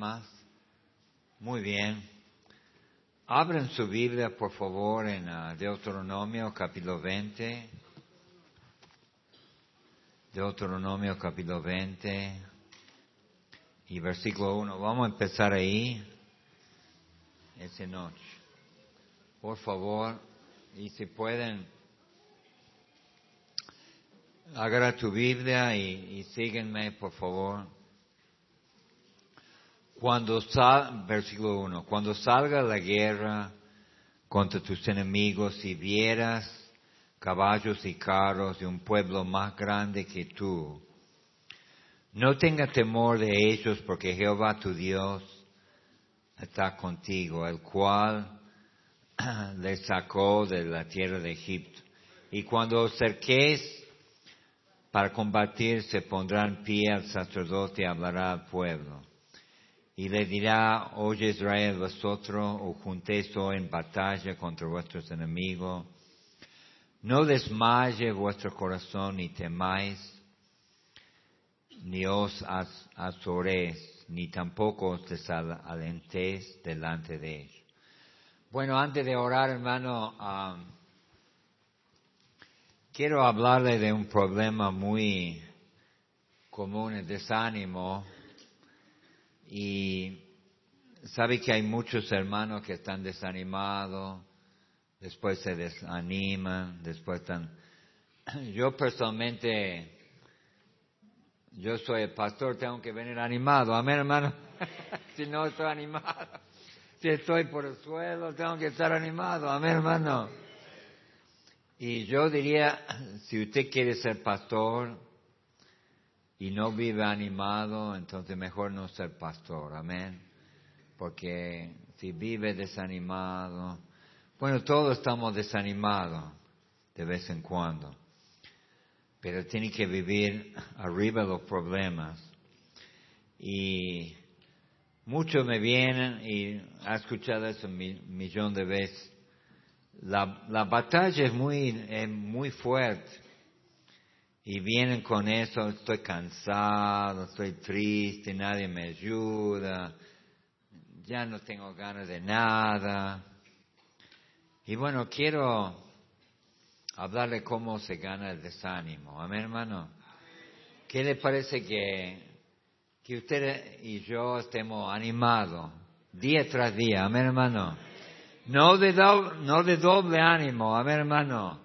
más? Muy bien. Abren su Biblia, por favor, en uh, Deuteronomio capítulo 20. Deuteronomio capítulo 20 y versículo 1. Vamos a empezar ahí esa noche. Por favor, y si pueden, agarra tu Biblia y, y síguenme, por favor. Cuando sal, versículo 1, cuando salga la guerra contra tus enemigos y vieras caballos y carros de un pueblo más grande que tú, no tenga temor de ellos porque Jehová tu Dios está contigo, el cual le sacó de la tierra de Egipto. Y cuando os acerquéis para combatir, se pondrá en pie al sacerdote y hablará al pueblo y le dirá, oye Israel, vosotros os juntéis hoy en batalla contra vuestros enemigos. No desmaye vuestro corazón ni temáis, ni os azoréis, ni tampoco os desalentéis delante de ellos. Bueno, antes de orar, hermano, um, quiero hablarle de un problema muy común, el desánimo y sabe que hay muchos hermanos que están desanimados, después se desaniman, después están... Yo personalmente, yo soy el pastor, tengo que venir animado, amén hermano. si no estoy animado, si estoy por el suelo, tengo que estar animado, amén hermano. Y yo diría, si usted quiere ser pastor, y no vive animado, entonces mejor no ser pastor, amén. Porque si vive desanimado, bueno, todos estamos desanimados de vez en cuando, pero tiene que vivir arriba de los problemas. Y muchos me vienen y ha escuchado eso un millón de veces. La, la batalla es muy, es muy fuerte y vienen con eso, estoy cansado, estoy triste, nadie me ayuda, ya no tengo ganas de nada. Y bueno, quiero hablarle cómo se gana el desánimo. Amén, hermano. ¿Qué le parece que, que usted y yo estemos animados día tras día? Amén, hermano. No de, no de doble ánimo, amén, hermano,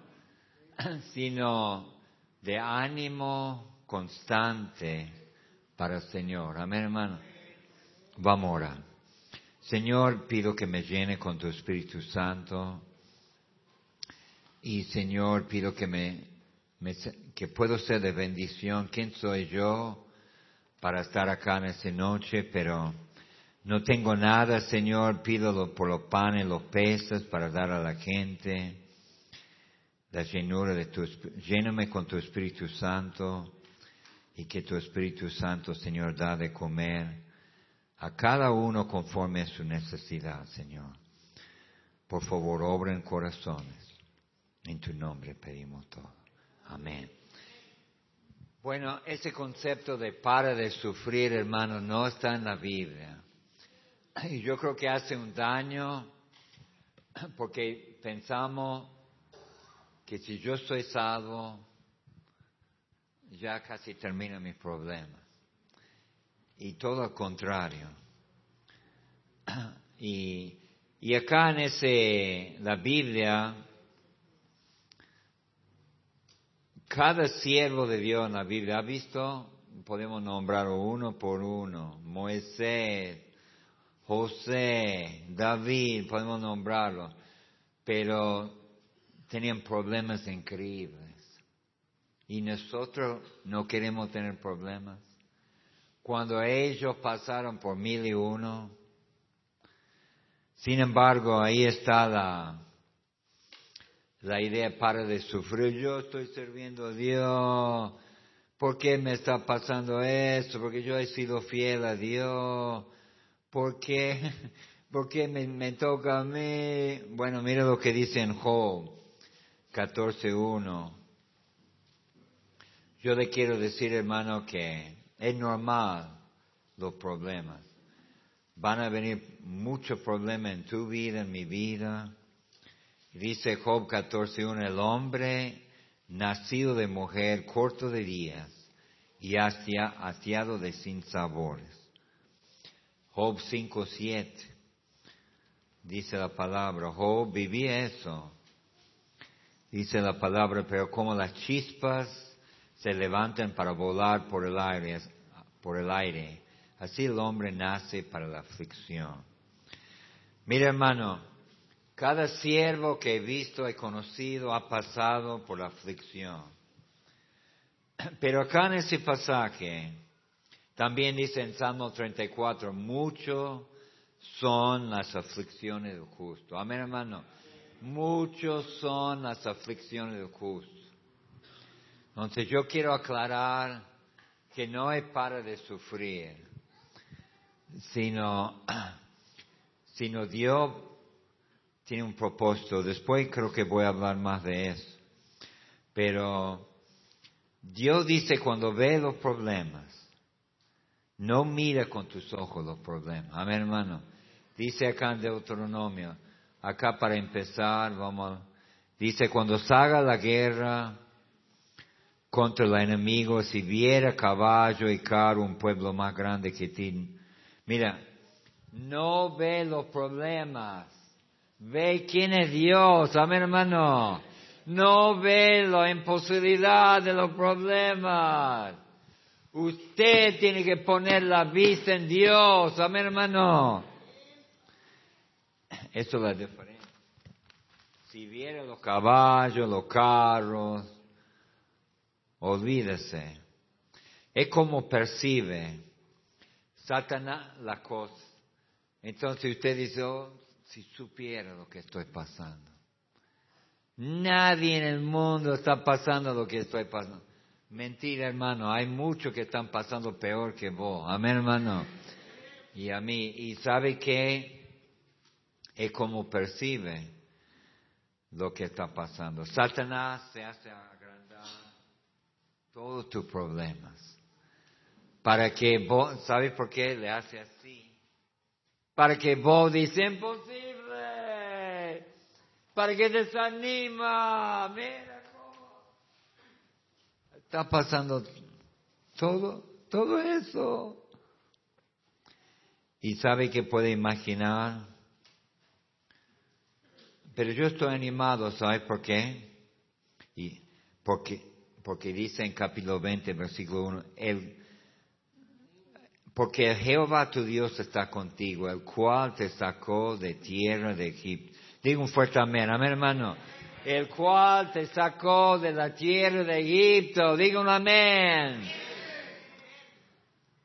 sino de ánimo constante para el Señor. Amén, hermano. Vamos a orar. Señor, pido que me llene con tu Espíritu Santo. Y Señor, pido que me, que puedo ser de bendición. ¿Quién soy yo para estar acá en esta noche? Pero no tengo nada, Señor. Pido por los panes, los peces para dar a la gente la llenura de tu lléname con tu Espíritu Santo y que tu Espíritu Santo, Señor, da de comer a cada uno conforme a su necesidad, Señor. Por favor, obra en corazones. En tu nombre pedimos todo. Amén. Bueno, ese concepto de para de sufrir, hermano, no está en la Biblia. Y yo creo que hace un daño porque pensamos que si yo estoy salvo, ya casi termina mi problema. Y todo al contrario. Y, y acá en ese, la Biblia, cada siervo de Dios en la Biblia, ¿ha visto? Podemos nombrar uno por uno. Moisés, José, David, podemos nombrarlo. Pero tenían problemas increíbles. Y nosotros no queremos tener problemas. Cuando ellos pasaron por mil y uno, sin embargo, ahí está la, idea para de sufrir. Yo estoy sirviendo a Dios. ¿Por qué me está pasando esto? Porque yo he sido fiel a Dios. ¿Por qué? ¿Por qué me, me toca a mí? Bueno, mira lo que dice en Job. 14.1. Yo le quiero decir, hermano, que es normal los problemas. van a venir muchos problemas en tu vida, en mi vida. Dice Job 14.1, el hombre nacido de mujer, corto de días y hacia, hastiado de sinsabores. Job 5.7, dice la palabra, Job vivía eso. Dice la palabra, pero como las chispas se levantan para volar por el aire, por el aire, así el hombre nace para la aflicción. Mira hermano, cada siervo que he visto, he conocido, ha pasado por la aflicción. Pero acá en ese pasaje, también dice en Salmo 34, muchos son las aflicciones del justo. Amén, hermano. Muchos son las aflicciones del justo. Entonces yo quiero aclarar que no es para de sufrir, sino, sino Dios tiene un propósito. Después creo que voy a hablar más de eso. Pero Dios dice cuando ve los problemas, no mira con tus ojos los problemas. Amén, hermano. Dice acá en Deuteronomio, acá para empezar, vamos, dice cuando salga la guerra contra el enemigo, si viera caballo y carro un pueblo más grande que ti, mira, no ve los problemas, ve quién es Dios, amén hermano. No ve la imposibilidad de los problemas. Usted tiene que poner la vista en Dios. Amén, hermano. Eso es la diferencia. Si viera los caballos, los carros, olvídese. Es como percibe Satanás la cosa. Entonces usted dice, oh, si supiera lo que estoy pasando. Nadie en el mundo está pasando lo que estoy pasando. Mentira, hermano. Hay muchos que están pasando peor que vos. Amén, hermano. Y a mí. Y sabe que es como percibe lo que está pasando. Satanás se hace agrandar todos tus problemas. Para que vos, ¿sabe por qué le hace así? Para que vos dices imposible para que desanima. Mira cómo está pasando todo, todo eso. Y sabe que puede imaginar. Pero yo estoy animado, ¿sabe por qué? Y porque, porque dice en capítulo 20, versículo 1, el, porque Jehová tu Dios está contigo, el cual te sacó de tierra de Egipto Digo un fuerte amén, amén hermano. El cual te sacó de la tierra de Egipto. Digo un amén.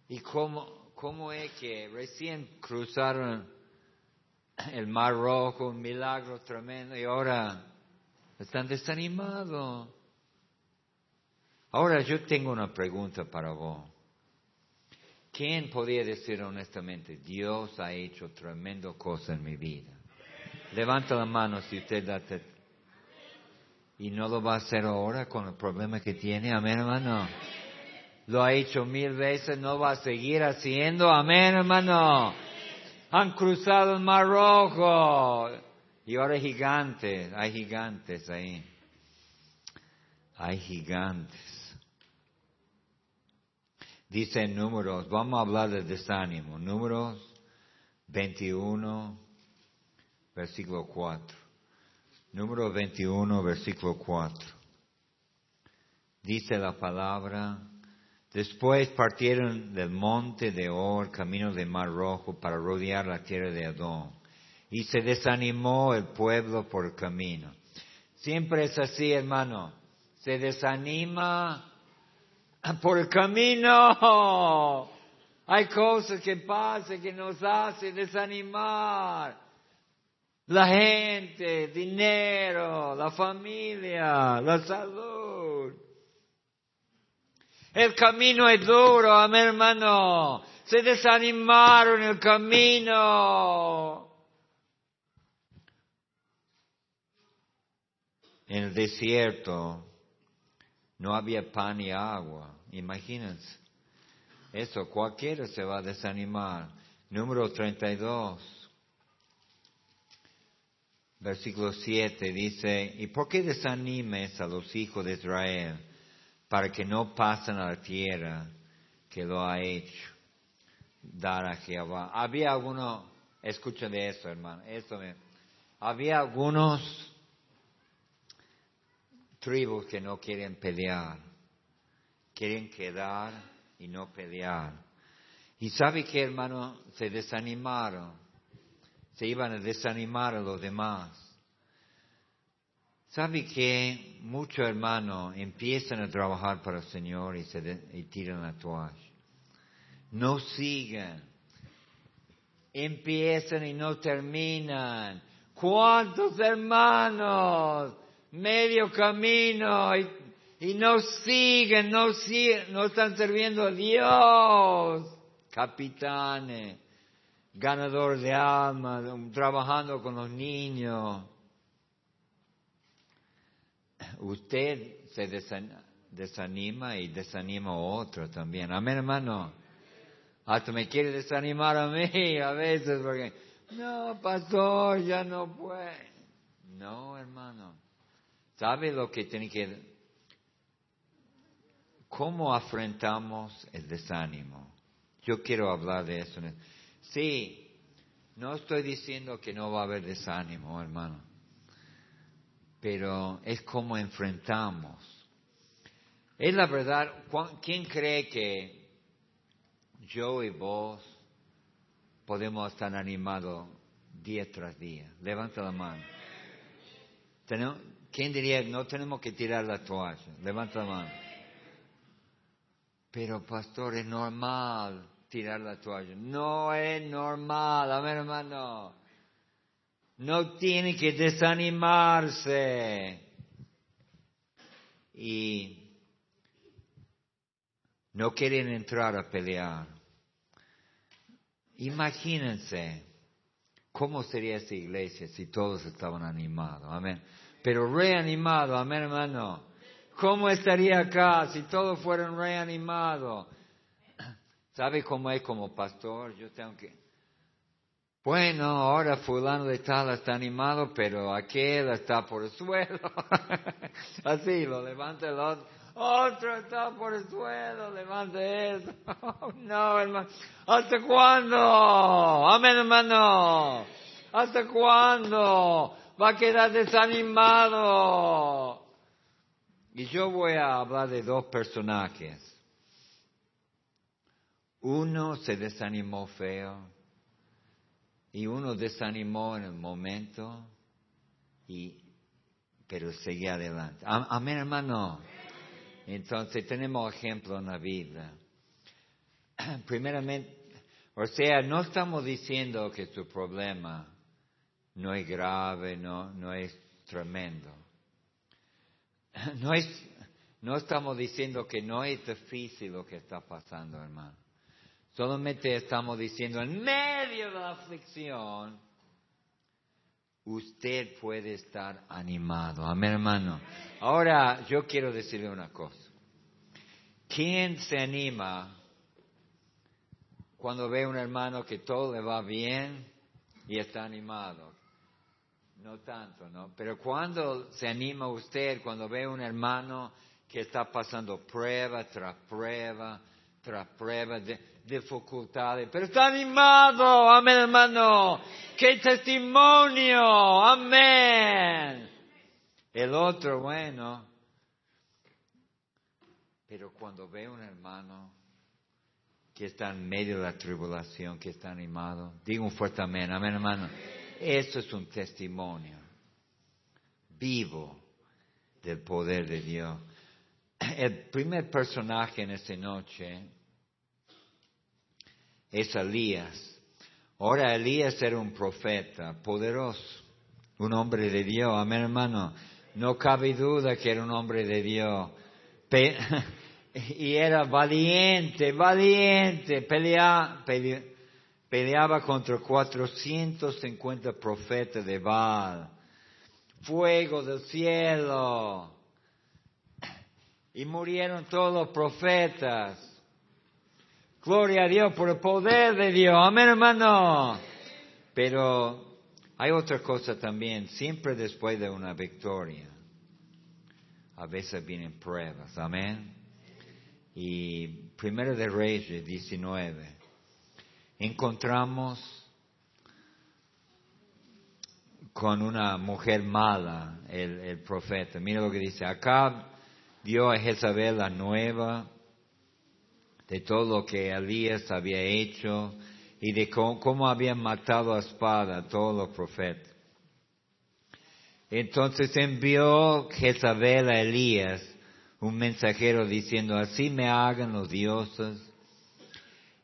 ¿Y cómo, cómo es que recién cruzaron el Mar Rojo, un milagro tremendo, y ahora están desanimados? Ahora yo tengo una pregunta para vos. ¿Quién podría decir honestamente, Dios ha hecho tremendo cosa en mi vida? Levanta la mano si usted da y no lo va a hacer ahora con el problema que tiene. Amén, hermano. Lo ha hecho mil veces, no va a seguir haciendo. Amén, hermano. Han cruzado el Mar Rojo. Y ahora hay gigantes, hay gigantes ahí. Hay gigantes. Dice números, vamos a hablar de desánimo. Números 21, versículo 4. Número 21, versículo 4. Dice la palabra, después partieron del monte de Or, camino de Mar Rojo, para rodear la tierra de Adón. Y se desanimó el pueblo por el camino. Siempre es así, hermano. Se desanima por el camino. Hay cosas que pasan que nos hacen desanimar la gente, dinero, la familia, la salud. El camino es duro, amén hermano. Se desanimaron el camino. En el desierto no había pan y agua. Imagínense. Eso cualquiera se va a desanimar. Número 32, versículo 7 dice, ¿y por qué desanimes a los hijos de Israel para que no pasen a la tierra que lo ha hecho dar a Jehová? Había algunos, escucha de eso hermano, eso había algunos tribus que no quieren pelear, quieren quedar y no pelear. Y sabe que hermano, se desanimaron, se iban a desanimar a los demás. ¿Sabe que muchos hermanos empiezan a trabajar para el Señor y, se y tiran la toalla? No sigan. Empiezan y no terminan. ¿Cuántos hermanos? Medio camino y, no siguen, no, siguen, no están sirviendo a Dios. Capitanes, ganador de almas, trabajando con los niños usted se desanima y desanima a otro también. Amén, hermano. Hasta me quiere desanimar a mí a veces porque, no, pastor, ya no puede. No, hermano. ¿Sabe lo que tiene que... ¿Cómo afrontamos el desánimo? Yo quiero hablar de eso. Sí, no estoy diciendo que no va a haber desánimo, hermano pero es como enfrentamos. Es la verdad, ¿quién cree que yo y vos podemos estar animados día tras día? Levanta la mano. ¿Quién diría, no tenemos que tirar la toalla? Levanta la mano. Pero pastor, es normal tirar la toalla. No es normal, amén hermano. No tiene que desanimarse. Y no quieren entrar a pelear. Imagínense cómo sería esa iglesia si todos estaban animados. Amén. Pero reanimados, amén hermano. ¿Cómo estaría acá si todos fueran reanimados? ¿Sabe cómo es como pastor? Yo tengo que bueno, ahora fulano de tal está animado, pero aquel está por el suelo. Así, lo levanta el otro. Otro está por el suelo, levante eso. no, hermano. ¿Hasta cuándo? Amén, hermano. ¿Hasta cuándo? Va a quedar desanimado. Y yo voy a hablar de dos personajes. Uno se desanimó feo y uno desanimó en el momento, y, pero seguía adelante. Amén, hermano. Entonces tenemos ejemplo en la vida. Primeramente, o sea, no estamos diciendo que tu problema no es grave, no, no es tremendo. No, es, no estamos diciendo que no es difícil lo que está pasando, hermano. Solamente estamos diciendo, en medio de la aflicción, usted puede estar animado. Amén, hermano. Ahora, yo quiero decirle una cosa. ¿Quién se anima cuando ve a un hermano que todo le va bien y está animado? No tanto, ¿no? Pero cuando se anima usted, cuando ve a un hermano que está pasando prueba tras prueba, tras prueba, de, dificultades, pero está animado, amén hermano, qué testimonio, amén. El otro, bueno, pero cuando ve un hermano que está en medio de la tribulación, que está animado, digo un fuerte amén, amén hermano, eso es un testimonio vivo del poder de Dios. El primer personaje en esta noche es Elías. Ahora Elías era un profeta poderoso, un hombre de Dios, amén hermano. No cabe duda que era un hombre de Dios. y era valiente, valiente, pelea, peleaba contra 450 profetas de Baal. Fuego del cielo. Y murieron todos los profetas. Gloria a Dios por el poder de Dios. Amén, hermano. Pero hay otra cosa también. Siempre después de una victoria, a veces vienen pruebas. Amén. Y Primero de Reyes 19, encontramos con una mujer mala, el, profeta. Mira lo que dice. Acá dio a Jezabel la nueva de todo lo que Elías había hecho y de cómo, habían matado a espada a todos los profetas. Entonces envió Jezabel a Elías un mensajero diciendo, así me hagan los dioses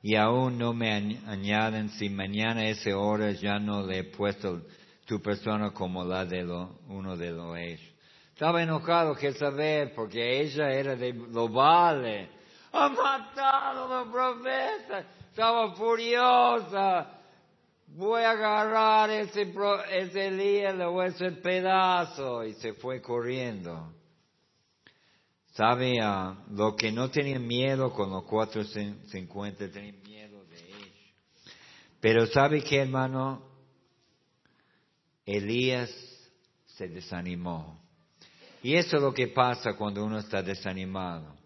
y aún no me añaden si mañana a esa hora ya no le he puesto tu persona como la de uno de los ellos. Estaba enojado Jezabel porque ella era de lo vale. Ha matado a los. Estaba furiosa. Voy a agarrar ese, ese Elías, le voy a hacer pedazo. Y se fue corriendo. ¿Sabe? a lo que no tenían miedo con los 450 tenían miedo de ellos. Pero ¿sabe qué, hermano? Elías se desanimó. Y eso es lo que pasa cuando uno está desanimado.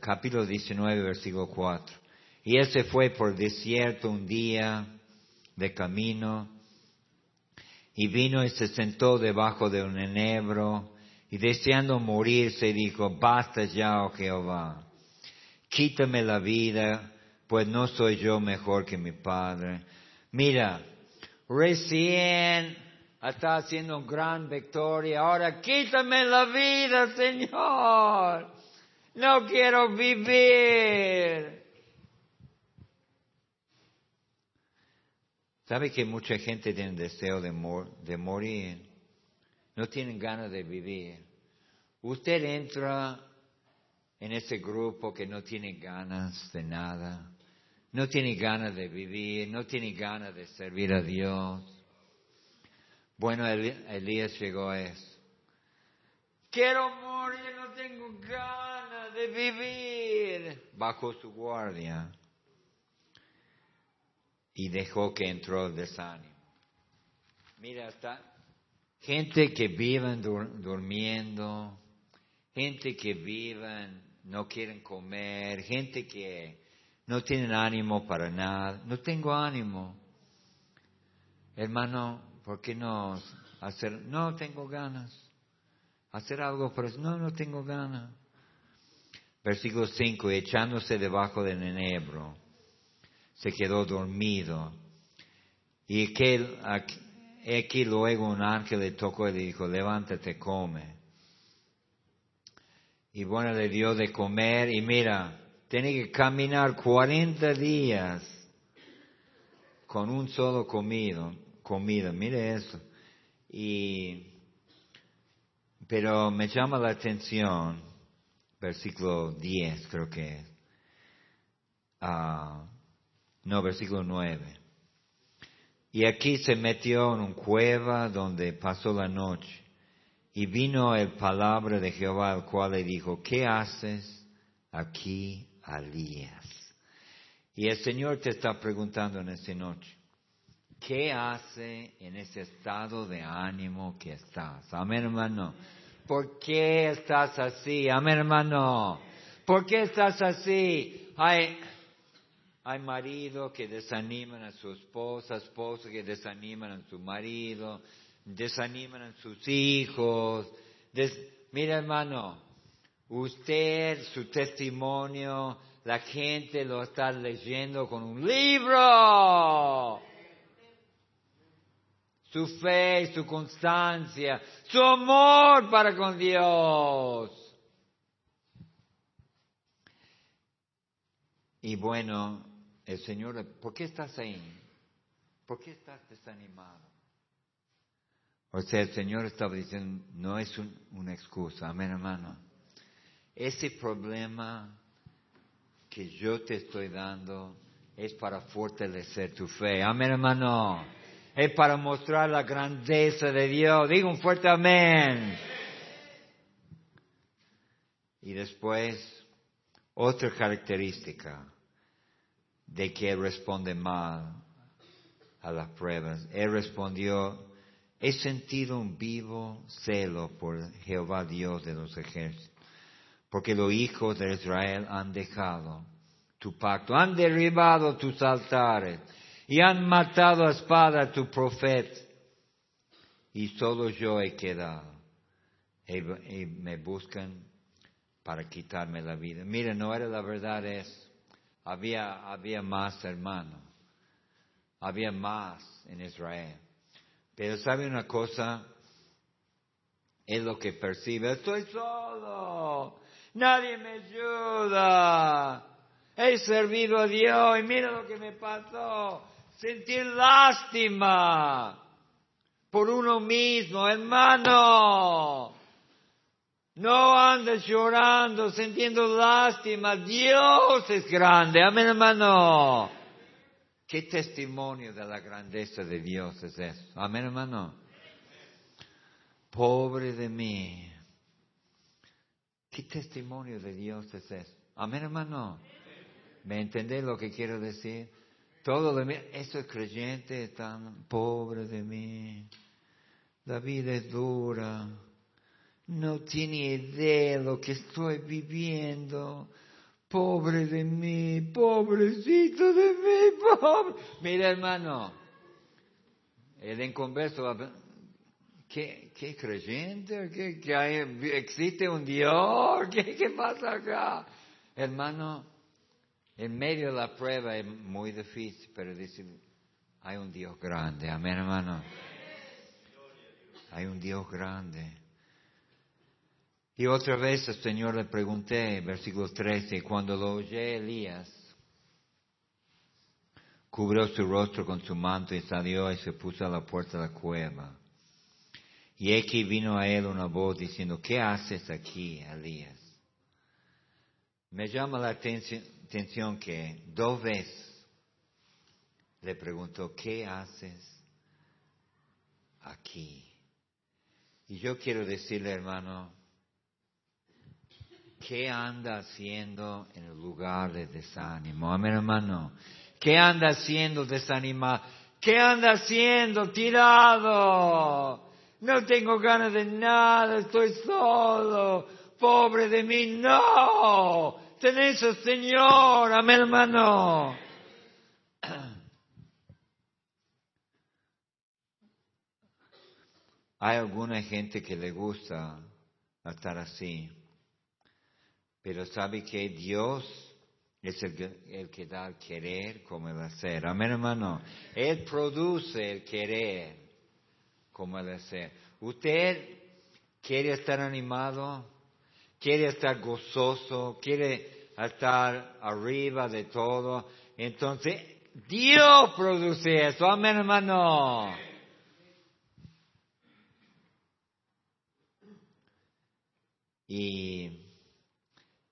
Capítulo 19, versículo 4. Y él se fue por desierto un día de camino y vino y se sentó debajo de un enebro y deseando morirse dijo, basta ya, oh Jehová, quítame la vida, pues no soy yo mejor que mi padre. Mira, recién está haciendo gran victoria, ahora quítame la vida, Señor. No quiero vivir. ¿Sabe que mucha gente tiene deseo de, de morir? no tienen ganas de vivir. Usted entra en ese grupo que no tiene ganas de nada, no tiene ganas de vivir, no tiene ganas de servir a Dios. Bueno, Elías llegó a eso. Quiero morir, no tengo ganas de vivir. Bajo su guardia y dejó que entró el desánimo. Mira, hasta gente que viven durmiendo, gente que viven, no quieren comer, gente que no tienen ánimo para nada. No tengo ánimo. Hermano, ¿por qué no hacer? No tengo ganas. Hacer algo por eso. No, no tengo ganas. Versículo 5, echándose debajo del enebro, se quedó dormido. Y aquel, aquí luego un ángel le tocó y le dijo, levántate, come. Y bueno, le dio de comer y mira, tiene que caminar 40 días con un solo comido, comida, mire eso. Y, pero me llama la atención, versículo 10 creo que ah, no, versículo 9. Y aquí se metió en una cueva donde pasó la noche. Y vino el palabra de Jehová, al cual le dijo, ¿qué haces aquí, Alías? Y el Señor te está preguntando en esta noche, ¿qué hace en ese estado de ánimo que estás? Amén, hermano. ¿Por qué estás así? Amén, hermano. ¿Por qué estás así? Ay, hay maridos que desaniman a su esposa, esposas que desaniman a su marido, desaniman a sus hijos. Mira hermano, usted, su testimonio, la gente lo está leyendo con un libro. Su fe, su constancia, su amor para con Dios. Y bueno, el Señor, ¿por qué estás ahí? ¿Por qué estás desanimado? O sea, el Señor estaba diciendo, no es una excusa, amén hermano. Ese problema que yo te estoy dando es para fortalecer tu fe, amén hermano. Es para mostrar la grandeza de Dios. Digo un fuerte amén. Y después, otra característica de que él responde mal a las pruebas. Él respondió, he sentido un vivo celo por Jehová Dios de los ejércitos, porque los hijos de Israel han dejado tu pacto, han derribado tus altares y han matado a espada a tu profeta, y solo yo he quedado, y, me buscan para quitarme la vida. Mira, no era la verdad es, había, había más hermanos, había más en Israel. Pero sabe una cosa, es lo que percibe, estoy solo, nadie me ayuda, he servido a Dios y mira lo que me pasó, sentir lástima por uno mismo, hermano. No andes llorando, sintiendo lástima. Dios es grande. Amén, hermano. ¿Qué testimonio de la grandeza de Dios es eso? Amén, hermano. Pobre de mí. ¿Qué testimonio de Dios es eso? Amén, hermano. ¿Me entendés lo que quiero decir? Todo de mí, eso es creyente tan pobre de mí. La vida es dura. No tiene idea de lo que estoy viviendo. Pobre de mí, pobrecito de mí, pobre. Mira, hermano, el inconverso, ¿qué, qué creyente? ¿Qué, que hay, ¿Existe un Dios? ¿Qué, ¿Qué pasa acá? Hermano, en medio de la prueba es muy difícil, pero dice, hay un Dios grande. Amén, hermano. Hay un Dios grande. Y otra vez el Señor le pregunté, versículo 13, cuando lo oyó Elías, cubrió su rostro con su manto y salió y se puso a la puerta de la cueva. Y aquí vino a él una voz diciendo, ¿qué haces aquí, Elías? Me llama la atención, que dos veces le preguntó, ¿qué haces aquí? Y yo quiero decirle, hermano, ¿Qué anda haciendo en el lugar de desánimo? Amén, hermano. ¿Qué anda haciendo desanimado? ¿Qué anda haciendo tirado? No tengo ganas de nada, estoy solo. Pobre de mí, no. Tenés al Señor, amén, hermano. Hay alguna gente que le gusta estar así. Pero sabe que Dios es el que, da el querer como el hacer. Amén, hermano. Él produce el querer como el hacer. Usted quiere estar animado, quiere estar gozoso, quiere estar arriba de todo. Entonces, Dios produce eso. Amén, hermano. Y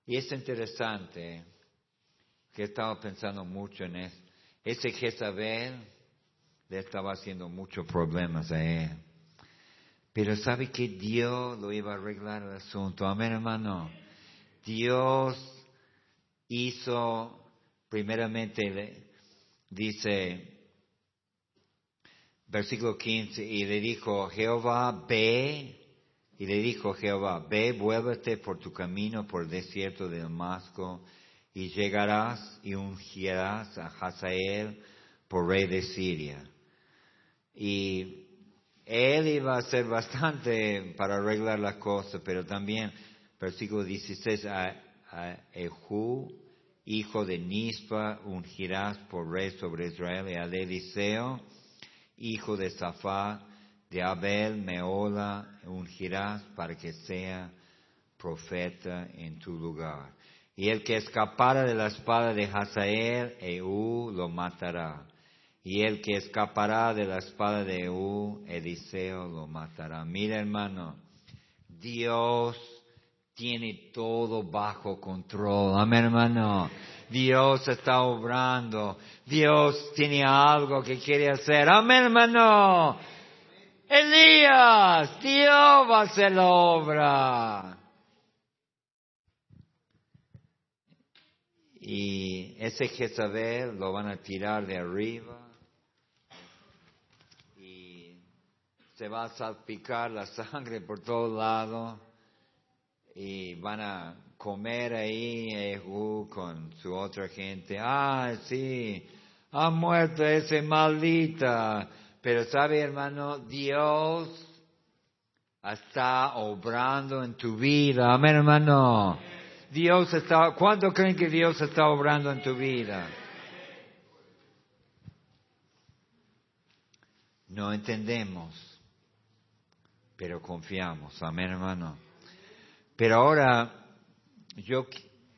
y es interesante que estaba pensando mucho en eso. Ese Jezabel le estaba haciendo muchos problemas a él. Pero sabe que Dios lo iba a arreglar el asunto. Amén, hermano. Dios hizo, primeramente, dice, versículo 15, y le dijo, Jehová, ve y le dijo Jehová, ve, vuélvete por tu camino por el desierto de Damasco, y llegarás y ungirás a Hazael por rey de Siria. Y él iba a hacer bastante para arreglar la cosa, pero también, versículo 16, a, a hijo de Nispa, ungirás por rey sobre Israel, y a Eliseo, hijo de Safá, de Abel Meola ungirás para que sea profeta en tu lugar. Y el que escapara de la espada de Hazael, Eú lo matará. Y el que escapará de la espada de Eú, Eliseo lo matará. Mira hermano, Dios tiene todo bajo control. Amén hermano. Dios está obrando. Dios tiene algo que quiere hacer. Amén hermano. Elías, Dios va a hacer la obra. y ese Jezabel lo van a tirar de arriba y se va a salpicar la sangre por todos lados y van a comer ahí Ehu con su otra gente. Ah, sí, ha muerto ese maldita. Pero sabe, hermano, Dios está obrando en tu vida. Amén, hermano. Dios está, ¿cuándo creen que Dios está obrando en tu vida? No entendemos, pero confiamos. Amén, hermano. Pero ahora, yo,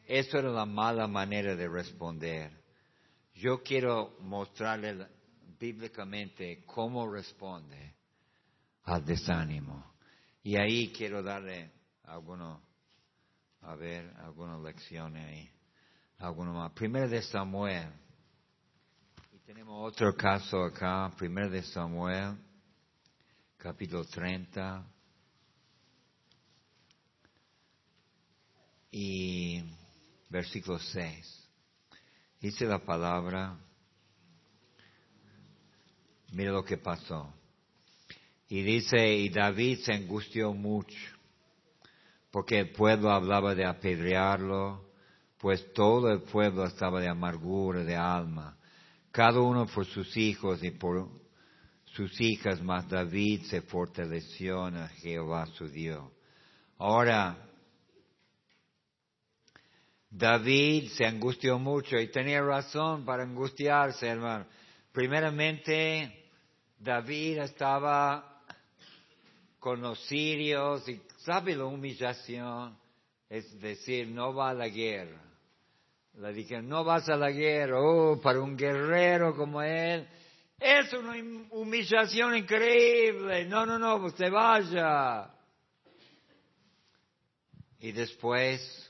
eso era la mala manera de responder. Yo quiero mostrarle bíblicamente cómo responde al desánimo. Y ahí quiero darle algunos, a ver, algunas lecciones ahí. Alguno más. Primero de Samuel. Y tenemos otro caso acá. Primero de Samuel, capítulo 30. y versículo 6. Dice la palabra, mira lo que pasó. Y dice, y David se angustió mucho, porque el pueblo hablaba de apedrearlo, pues todo el pueblo estaba de amargura de alma, cada uno por sus hijos y por sus hijas, mas David se fortaleció en Jehová su Dios. Ahora, David se angustió mucho y tenía razón para angustiarse, hermano. Primeramente, David estaba con los sirios y sabe la humillación, es decir, no va a la guerra. Le dije, no vas a la guerra, oh, para un guerrero como él, es una humillación increíble. No, no, no, usted vaya. Y después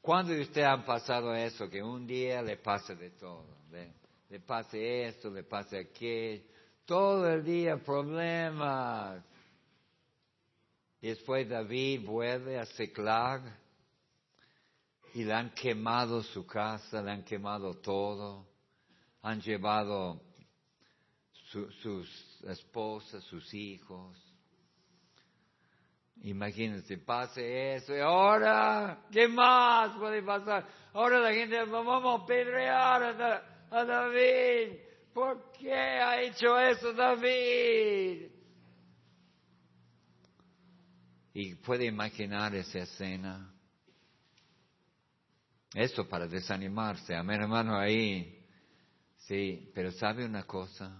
¿Cuándo usted ha pasado eso? Que un día le pasa de todo. Le pase esto, le pase aquello. Todo el día problemas. Después David vuelve a Seclag y le han quemado su casa, le han quemado todo. Han llevado sus esposas, sus hijos. Imagínense, pase eso. Y ahora, ¿qué más puede pasar? Ahora la gente, vamos a pedrear a, David. ¿Por qué ha hecho eso David? Y puede imaginar esa escena. Eso para desanimarse. Amén, hermano, ahí. Sí, pero ¿sabe una cosa?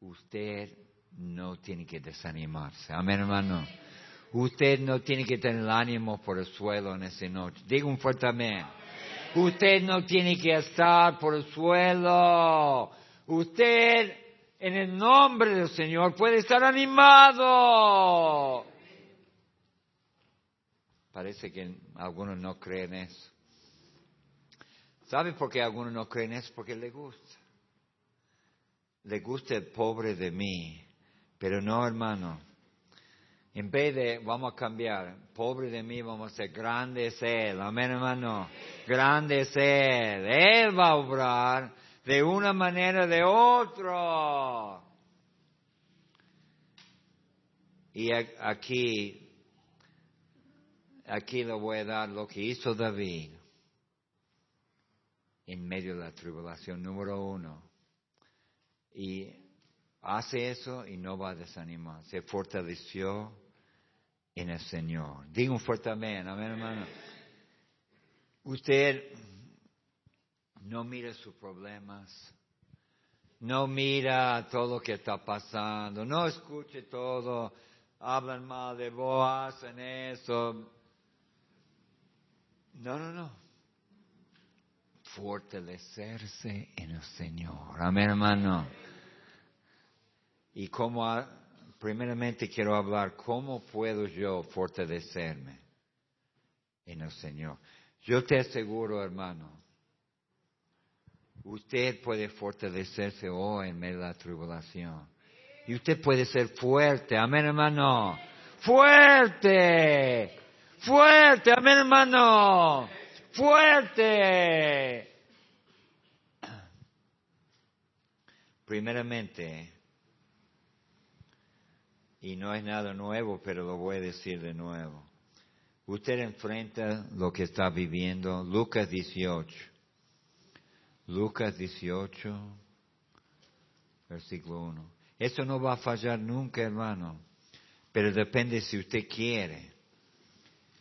Usted no tiene que desanimarse. Amén, hermano. Usted no tiene que tener el ánimo por el suelo en esa noche. Diga un fuerte amén. Usted no tiene que estar por el suelo. Usted, en el nombre del Señor, puede estar animado. Parece que algunos no creen eso. ¿Sabe por qué algunos no creen eso? Porque le gusta. Le gusta el pobre de mí pero no, hermano. En vez de, vamos a cambiar, pobre de mí, vamos a ser grande es Él. Amén, hermano. Grande es Él. Él va a obrar de una manera o de otra. Y aquí, aquí le voy a dar lo que hizo David en medio de la tribulación número uno. Y hace eso y no va a desanimar. Se fortaleció en el Señor. Diga un fuerte amén, amén hermano. Usted no mira sus problemas, no mira todo lo que está pasando, no escuche todo, hablan mal de vos, hacen eso. No, no, no. Fortalecerse en el Señor. Amén, hermano. Y cómo, primeramente quiero hablar, ¿cómo puedo yo fortalecerme en el Señor? Yo te aseguro, hermano, usted puede fortalecerse hoy en medio de la tribulación. Y usted puede ser fuerte, amén hermano, fuerte, Fuerte, amén hermano. Fuerte. Primeramente, y no es nada nuevo, pero lo voy a decir de nuevo. Usted enfrenta lo que está viviendo. Lucas 18. Lucas 18, versículo 1. Eso no va a fallar nunca, hermano, pero depende si usted quiere.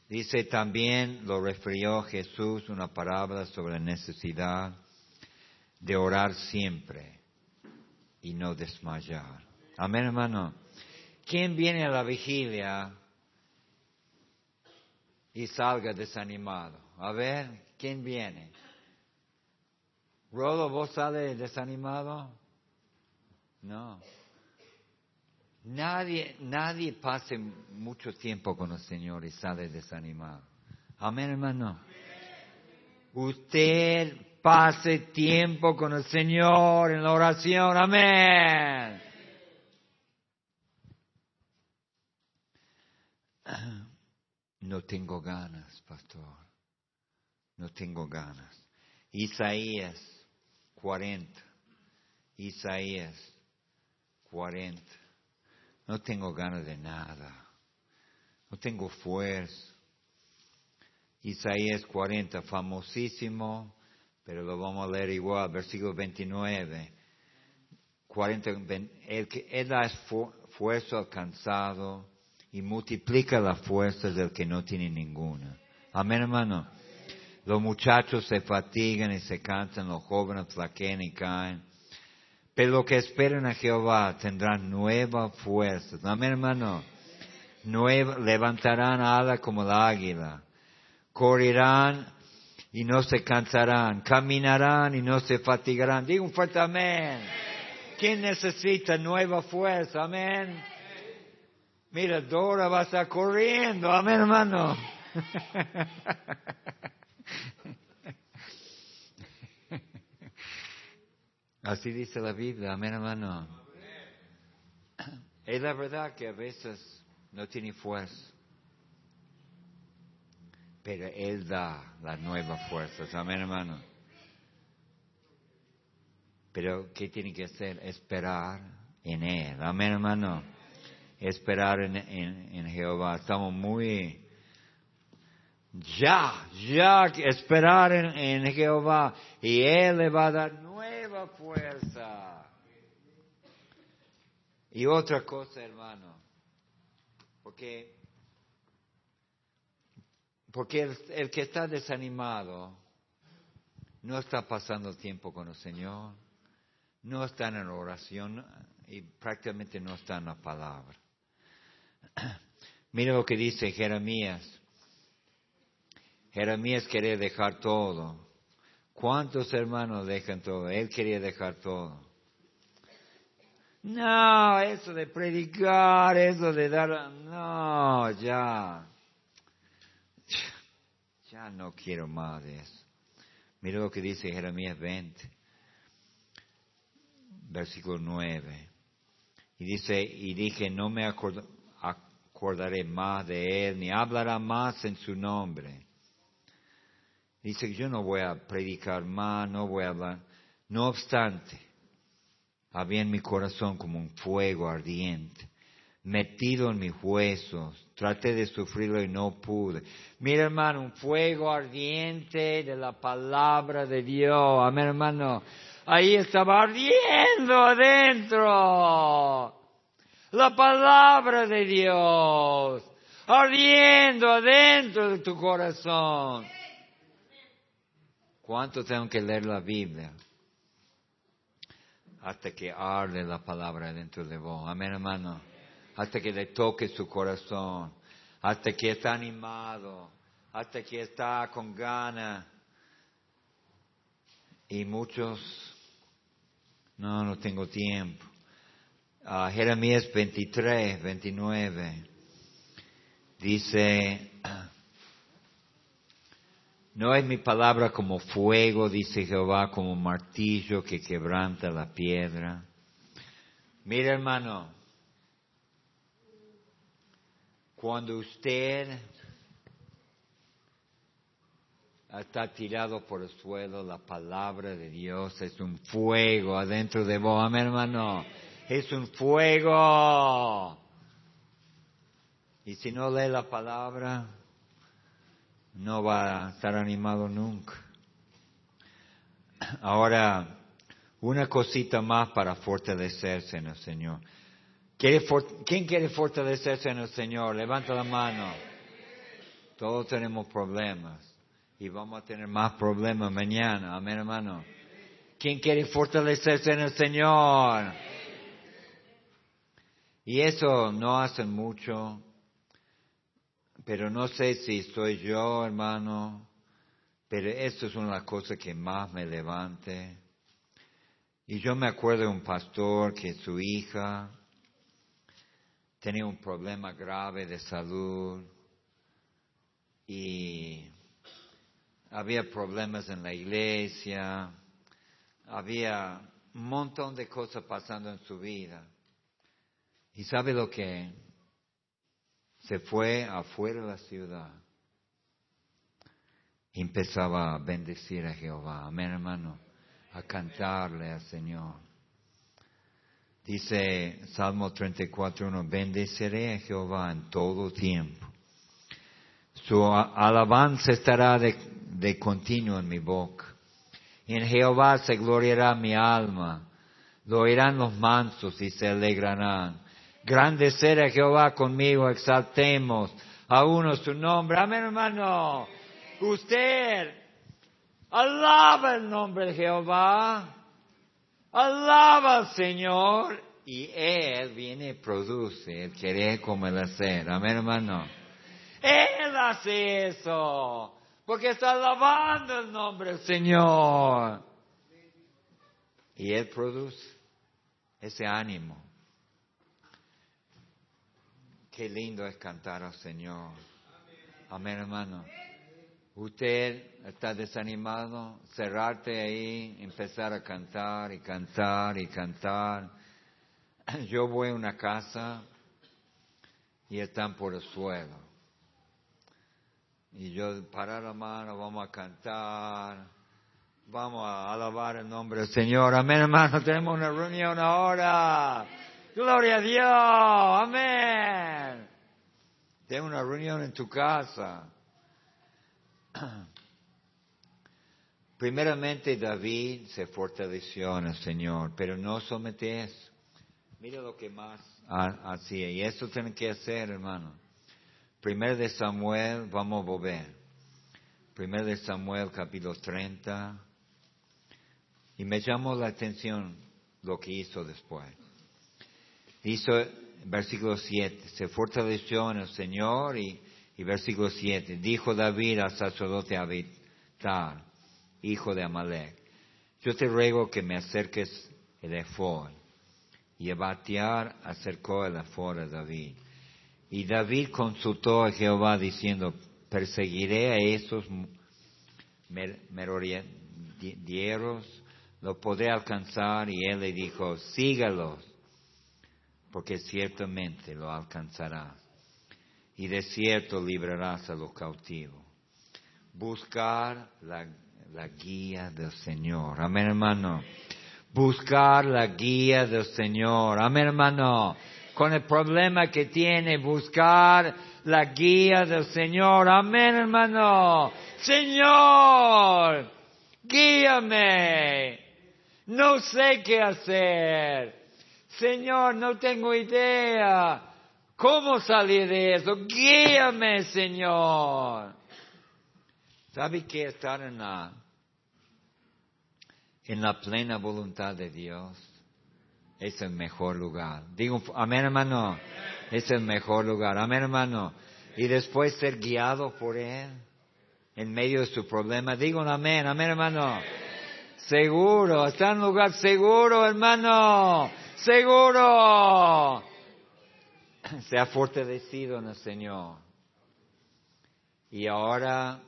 Dice también, lo refirió Jesús, una palabra sobre la necesidad de orar siempre y no desmayar. Amén, hermano. ¿Quién viene a la vigilia y salga desanimado? A ver, ¿quién viene? Rodo, ¿vos sales desanimado? No. Nadie, nadie pase mucho tiempo con el Señor y sale desanimado. Amén, hermano. Usted pase tiempo con el Señor en la oración. Amén. No tengo ganas, pastor. No tengo ganas. Isaías 40. Isaías 40. No tengo ganas de nada. No tengo fuerza. Isaías 40, famosísimo, pero lo vamos a leer igual, versículo 29. 40, el que él da esfuerzo alcanzado y multiplica las fuerzas del que no tiene ninguna. Amén, hermano. Los muchachos se fatigan y se cansan, los jóvenes flaquean y caen. Pero los que esperan a Jehová tendrán nueva fuerza. Amén, hermano. Nueva, levantarán alas como la águila. Correrán y no se cansarán. Caminarán y no se fatigarán. Diga un fuerte amén. ¿Quién necesita nueva fuerza? Amén. Mira, Dora va a estar corriendo. Amén, hermano. Así dice la Biblia, amén hermano. Es la verdad que a veces no tiene fuerza, pero Él da las nuevas fuerzas, amén hermano. Pero ¿qué tiene que hacer? Esperar en Él, amén hermano. Esperar en, en Jehová. Estamos muy ya, ya esperar en, Jehová y Él le va a dar fuerza. Y otra cosa, hermano, porque, porque el, el que está desanimado no está pasando tiempo con el Señor, no está en oración y prácticamente no está en la palabra. Mira lo que dice Jeremías Jeremías quería dejar todo. ¿Cuántos hermanos dejan todo? Él quería dejar todo. No, eso de predicar, eso de dar, no, ya. Ya no quiero más de eso. Mira lo que dice Jeremías 20, versículo 9. Y dice, y dije, no me acordaré más de él, ni hablará más en su nombre. Dice, yo no voy a predicar más, no voy a hablar. No obstante, había en mi corazón como un fuego ardiente, metido en mis huesos. Traté de sufrirlo y no pude. Mira, hermano, un fuego ardiente de la palabra de Dios. Amén, hermano. Ahí estaba ardiendo adentro. La palabra de Dios. Ardiendo adentro de tu corazón. ¿Cuánto tengo que leer la Biblia? Hasta que arde la palabra dentro de vos. Amén, hermano. Hasta que le toque su corazón. Hasta que está animado. Hasta que está con ganas. Y muchos, no, no tengo tiempo. Uh, Jeremías 23, 29. Dice, no es mi palabra como fuego, dice Jehová, como martillo que quebranta la piedra. Mira hermano, cuando usted está tirado por el suelo, la palabra de Dios es un fuego adentro de vos, hermano, es un fuego. Y si no lee la palabra, no va a estar animado nunca. Ahora, una cosita más para fortalecerse en el Señor. ¿Quién quiere fortalecerse en el Señor? Levanta la mano. Todos tenemos problemas y vamos a tener más problemas mañana. Amén, hermano. ¿Quién quiere fortalecerse en el Señor? Y eso no hace mucho, pero no sé si soy yo, hermano, pero esto es una cosas que más me levante. Y yo me acuerdo de un pastor que su hija tenía un problema grave de salud y había problemas en la iglesia, había un montón de cosas pasando en su vida. ¿Y sabe lo que? Se fue afuera de la ciudad empezaba a bendecir a Jehová. Amén, hermano. A cantarle al Señor. Dice Salmo 34.1, bendeciré a Jehová en todo tiempo su alabanza estará de, continuo en mi boca. En Jehová se gloriará mi alma. Lo oirán los mansos y se alegrarán. Grande será Jehová conmigo, exaltemos a uno su nombre. Amén, hermano. Usted alaba el nombre de Jehová. Alaba al Señor. Y Él viene y produce el querer como el hacer. Amén, hermano. Él hace eso. Porque está alabando el nombre del Señor. Y Él produce ese ánimo. Qué lindo es cantar al Señor. Amén, hermano. Usted está desanimado, cerrarte ahí, empezar a cantar y cantar y cantar. Yo voy a una casa y están por el suelo. Y yo parar la mano, vamos a cantar, vamos a alabar el nombre del Señor. Amén, hermano, tenemos una reunión ahora. Gloria a Dios, amén. Tengo una reunión en tu casa. Primeramente David se fortaleció en el Señor, pero no somete eso. Mira lo que más hacía. Y eso tienen que hacer, hermano. Primer de Samuel, vamos a volver. Primer de Samuel, capítulo 30. Y me llamó la atención lo que hizo después. Hizo, versículo 7, se fortaleció en el Señor y, y versículo 7, dijo David al sacerdote Abitar, hijo de Amalek, yo te ruego que me acerques el efod. Y Abatiar acercó el efod a David. Y David consultó a Jehová diciendo, perseguiré a esos merodieros, lo podré alcanzar. Y él le dijo, sígalos, porque ciertamente lo alcanzarás. Y de cierto librarás a los cautivos. Buscar la, la guía del Señor. Amén, hermano. Buscar la guía del Señor. Amén, hermano con el problema que tiene, buscar la guía del Señor. Amén, hermano. Señor, guíame. No sé qué hacer. Señor, no tengo idea. ¿Cómo salir de eso? Guíame, Señor. ¿Sabe qué estar en la, en la plena voluntad de Dios? es el mejor lugar. Digo, amén hermano, es el mejor lugar. Amén hermano. Y después ser guiado por Él en medio de su problema. Digo amén, amén hermano. Seguro, está en un lugar seguro hermano. Seguro. Se ha fortalecido en el Señor. Y ahora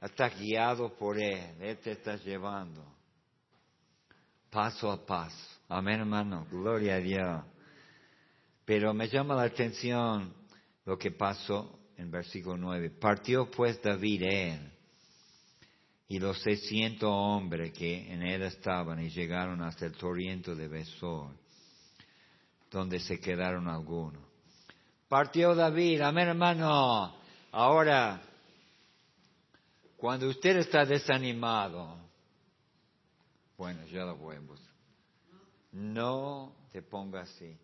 está guiado por Él. Él te está llevando paso a paso. Amén, hermano. Gloria a Dios. Pero me llama la atención lo que pasó en versículo 9. Partió pues David él y los seiscientos hombres que en él estaban y llegaron hasta el torrente de Besor, donde se quedaron algunos. Partió David, amén hermano. Ahora, cuando usted está desanimado, bueno, ya lo voy a No te ponga así.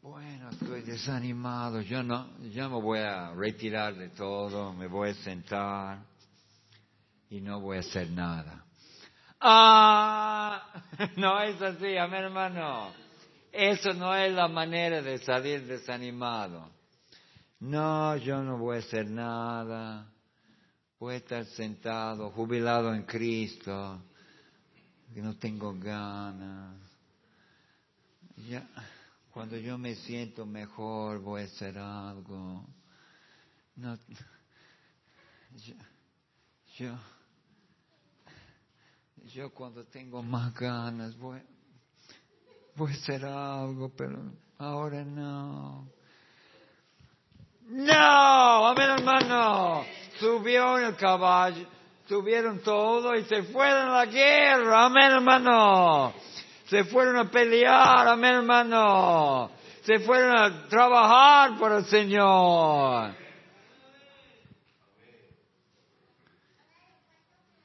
Bueno, estoy desanimado, yo no, ya me voy a retirar de todo, me voy a sentar y no voy a hacer nada. Ah, no es así, amén hermano. Eso no es la manera de salir desanimado. No, yo no voy a hacer nada. Voy a estar sentado, jubilado en Cristo, no tengo ganas. Ya, cuando yo me siento mejor, voy a hacer algo. No, yo cuando tengo más ganas voy, voy a hacer algo, pero ahora no. No, amén hermano. Subió en el caballo, subieron todo y se fueron a la guerra, amén hermano. Se fueron a pelear, amén hermano. Se fueron a trabajar por el Señor.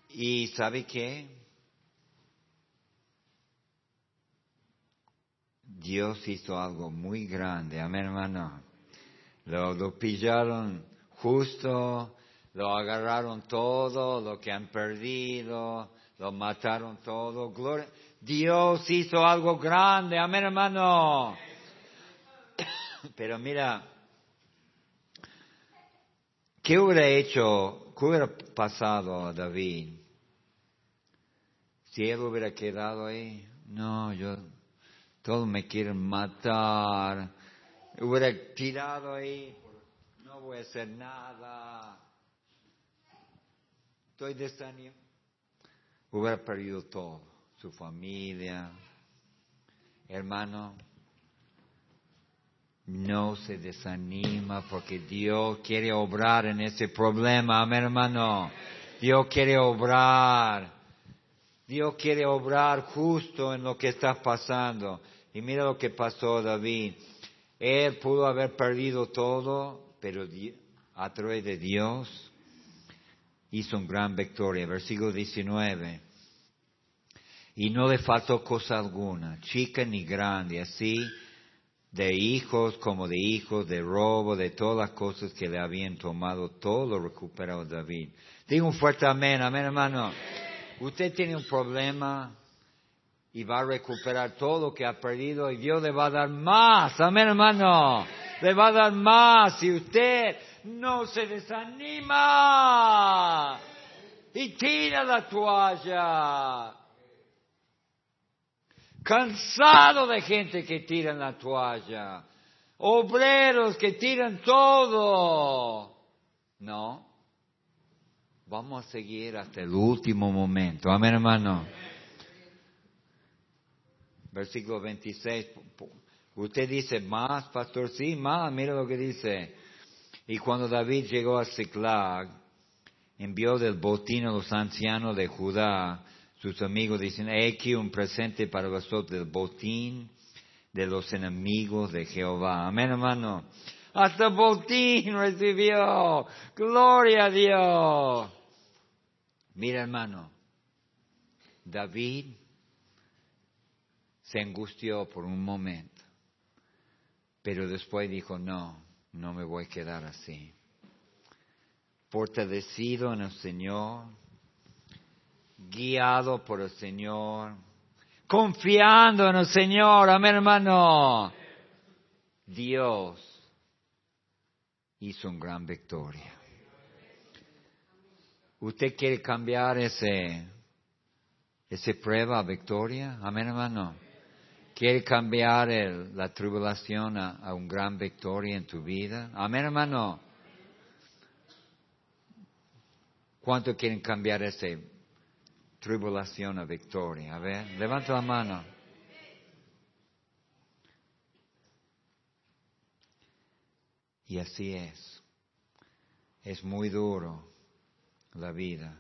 Y ¿sabe qué? Dios hizo algo muy grande, amén hermano. Lo, pillaron justo, lo agarraron todo, lo que han perdido, lo mataron todo. Gloria. Dios hizo algo grande, amén hermano. Pero mira, ¿qué hubiera hecho, qué hubiera pasado a David si él hubiera quedado ahí? No, yo todos me quieren matar. Hubiera tirado ahí, no voy a hacer nada. Estoy desanimado. Hubiera perdido todo, su familia. Hermano, no se desanima porque Dios quiere obrar en ese problema, amén hermano. Dios quiere obrar. Dios quiere obrar justo en lo que está pasando. Y mira lo que pasó David. Él pudo haber perdido todo, pero a través de Dios hizo una gran victoria. Versículo 19. Y no le faltó cosa alguna, chica ni grande, así de hijos como de hijos, de robo, de todas las cosas que le habían tomado, todo lo recuperó David. Digo un fuerte amén, amén hermano. Usted tiene un problema, y va a recuperar todo lo que ha perdido y Dios le va a dar más. Amén, hermano. Le va a dar más si usted no se desanima y tira la toalla. Cansado de gente que tira la toalla. Obreros que tiran todo. No. Vamos a seguir hasta el último momento. Amén, hermano versículo 26. Usted dice, más, pastor, sí, más, mira lo que dice. Y cuando David llegó a Ziklag, envió del botín a los ancianos de Judá, sus amigos, diciendo, he aquí un presente para vosotros del botín de los enemigos de Jehová. Amén, hermano. Hasta botín recibió. Gloria a Dios. Mira, hermano. David se angustió por un momento, pero después dijo, no, no me voy a quedar así. Fortalecido en el Señor, guiado por el Señor, confiando en el Señor, amén hermano. Dios hizo una gran victoria. ¿Usted quiere cambiar ese, ese prueba a victoria? Amén hermano. ¿Quiere cambiar la tribulación a, a una gran victoria en tu vida? Amén, hermano. ¿Cuánto quieren cambiar esa tribulación a victoria? A ver, levanta la mano. Y así es. Es muy duro la vida.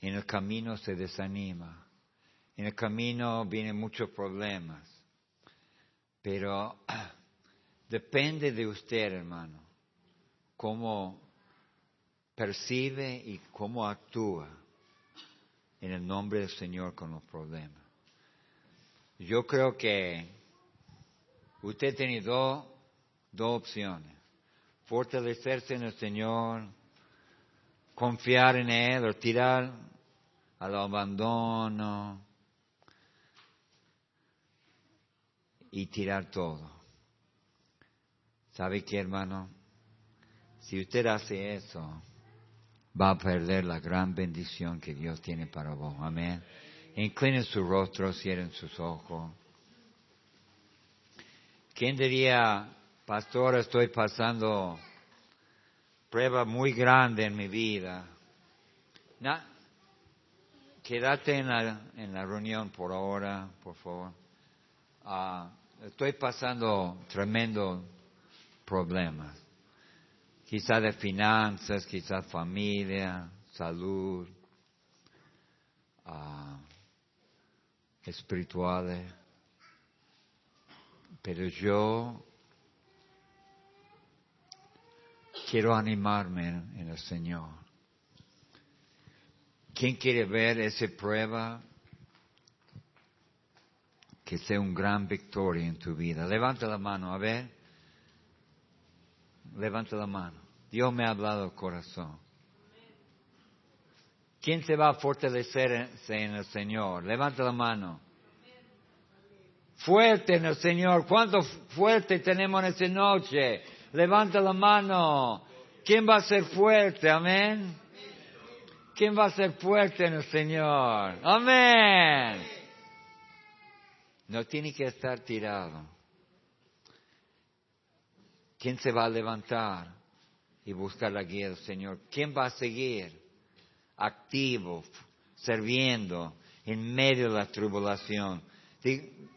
en el camino se desanima, en el camino vienen muchos problemas, pero depende de usted, hermano, cómo percibe y cómo actúa en el nombre del Señor con los problemas. Yo creo que usted tiene dos, dos opciones. Fortalecerse en el Señor, confiar en Él o tirar al abandono y tirar todo. ¿Sabe qué, hermano? Si usted hace eso, va a perder la gran bendición que Dios tiene para vos. Amén. Inclinen su rostro, cierren sus ojos. ¿Quién diría, pastor, estoy pasando prueba muy grande en mi vida? quédate en la, en la, reunión por ahora, por favor. Ah, estoy pasando tremendos problemas. Quizá de finanzas, quizá familia, salud. Ah, espirituales, pero yo quiero animarme en el Señor. ¿Quién quiere ver esa prueba? Que sea un gran victoria en tu vida. Levanta la mano, a ver. Levanta la mano. Dios me ha hablado al corazón. ¿Quién se va a fortalecer en el Señor? Levanta la mano. Fuerte en el Señor. ¿Cuánto fuerte tenemos en esta noche? Levanta la mano. ¿Quién va a ser fuerte? Amén. ¿Quién va a ser fuerte en el Señor? Amén. No tiene que estar tirado. ¿Quién se va a levantar y buscar la guía del Señor? ¿Quién va a seguir? activo, sirviendo en medio de la tribulación.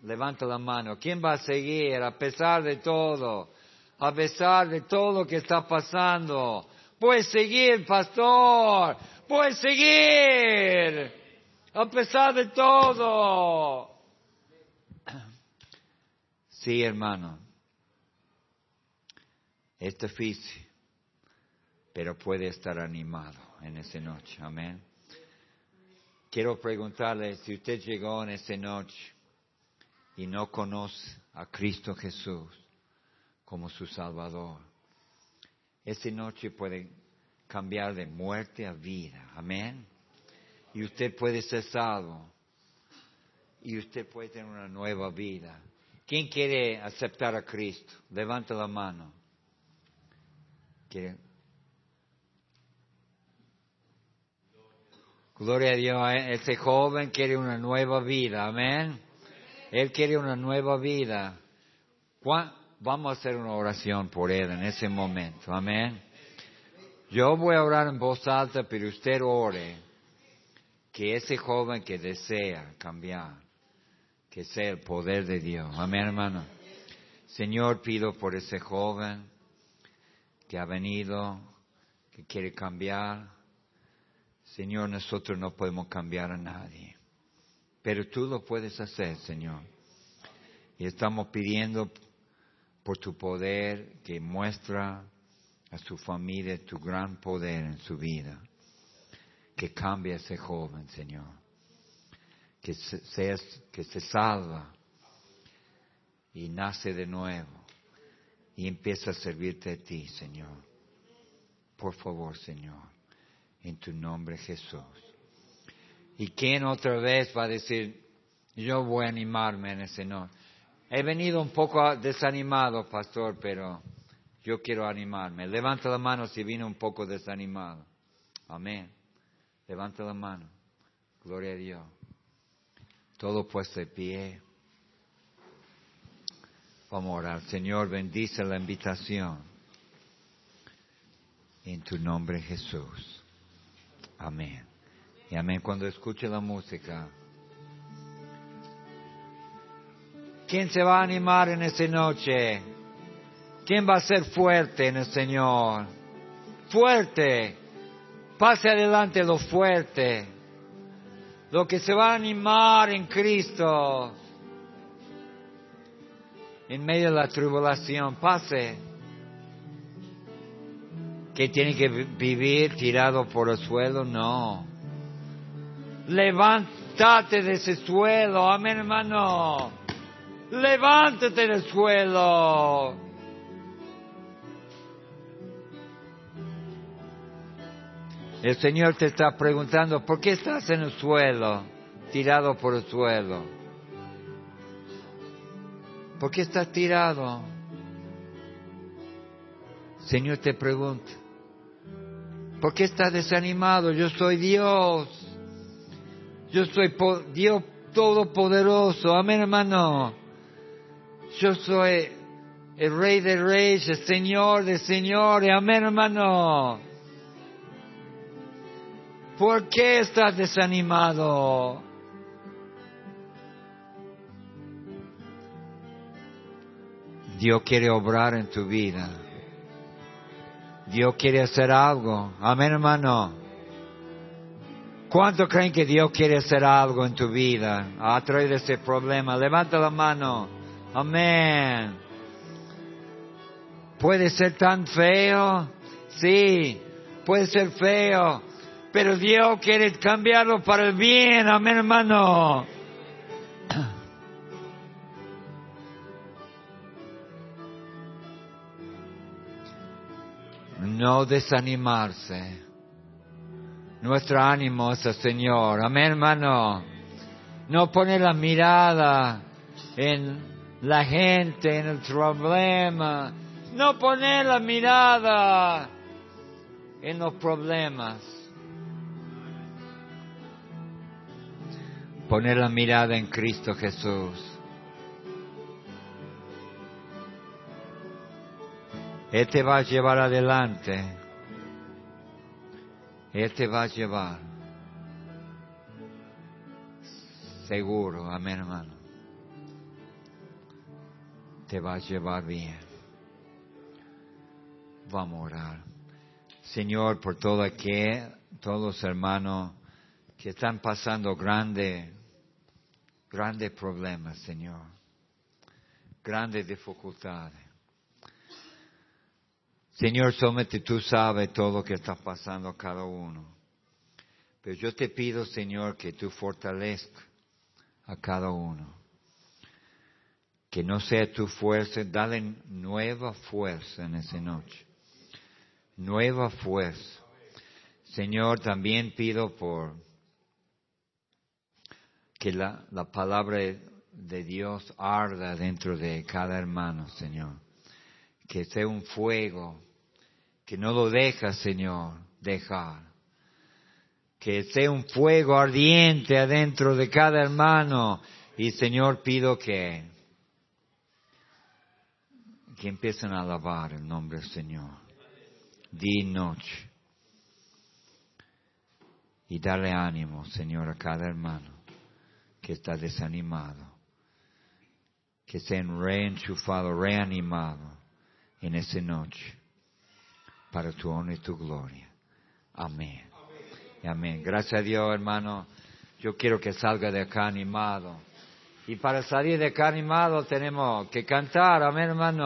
Levanta la mano. ¿Quién va a seguir a pesar de todo? A pesar de todo lo que está pasando. Puedes seguir, pastor. Puedes seguir. A pesar de todo. Sí, hermano. Es difícil, pero puede estar animado en esta noche. Amén. Quiero preguntarle si usted llegó en esta noche y no conoce a Cristo Jesús como su Salvador. Esta noche puede cambiar de muerte a vida. Amén. Y usted puede ser salvo. Y usted puede tener una nueva vida. ¿Quién quiere aceptar a Cristo? Levanta la mano. ¿Quiere? Gloria a Dios, ¿eh? ese joven quiere una nueva vida, amén. Él quiere una nueva vida. Vamos a hacer una oración por él en ese momento, amén. Yo voy a orar en voz alta, pero usted ore que ese joven que desea cambiar, que sea el poder de Dios, amén hermano. Señor, pido por ese joven que ha venido, que quiere cambiar Señor, nosotros no podemos cambiar a nadie, pero tú lo puedes hacer, Señor. Y estamos pidiendo por tu poder que muestra a su familia tu gran poder en su vida. Que cambie a ese joven, Señor. Que se, que se salva y nace de nuevo y empieza a servirte a ti, Señor. Por favor, Señor en tu nombre Jesús. ¿Y quién otra vez va a decir, yo voy a animarme en ese no? He venido un poco desanimado, pastor, pero yo quiero animarme. Levanta la mano si vino un poco desanimado. Amén. Levanta la mano. Gloria a Dios. Todo puesto de pie. Vamos a orar. Señor, bendice la invitación. En tu nombre, Jesús. Amén. Y amén cuando escuche la música. ¿Quién se va a animar en esta noche? ¿Quién va a ser fuerte en el Señor? Fuerte. Pase adelante lo fuerte. lo que se va a animar en Cristo en medio de la tribulación, pase, que tiene que vivir tirado por el suelo, no. Levántate de ese suelo, amén hermano. Levántate del suelo. El Señor te está preguntando, ¿por qué estás en el suelo, tirado por el suelo? ¿Por qué estás tirado? Señor te pregunta, ¿por qué estás desanimado? Yo soy Dios. Yo soy Dios Todopoderoso. Amén, hermano. Yo soy el Rey de Reyes, el Señor de Señores. Amén, hermano. ¿Por qué estás desanimado? Dios quiere obrar en tu vida. Dios quiere hacer algo. Amén, hermano. ¿Cuánto creen que Dios quiere hacer algo en tu vida a través de ese problema? Levanta la mano. Amén. ¿Puede ser tan feo? Sí, puede ser feo. Pero Dios quiere cambiarlo para el bien. Amén, hermano. no desanimarse. Nuestro ánimo es el Señor. Amén, hermano. No poner la mirada en la gente, en el problema. No poner la mirada en los problemas. Poner la mirada en Cristo Jesús. Él te va a llevar adelante. Él te va a llevar. Seguro, amén hermano. Te va a llevar bien. Vamos a orar. Señor, por todo aquí, todos hermanos que están pasando grandes, grandes problemas, Señor. Grandes dificultades. Señor, solamente tú sabes todo lo que está pasando a cada uno. Pero yo te pido, Señor, que tú fortalezcas a cada uno. Que no sea tu fuerza, dale nueva fuerza en esa noche. Nueva fuerza. Señor, también pido por que la, la palabra de Dios arda dentro de cada hermano, Señor. Que sea un fuego que no lo deja, Señor, dejar. Que sea un fuego ardiente adentro de cada hermano. Y Señor, pido que, que empiecen a alabar el nombre del Señor. Día y noche. Y darle ánimo, Señor, a cada hermano que está desanimado. Que sean reenchufados, reanimados en esa noche para tu honor y tu gloria. Amén. Amén. Gracias a Dios, hermano. Yo quiero que salga de acá animado. Y para salir de acá animado tenemos que cantar. Amén, hermano.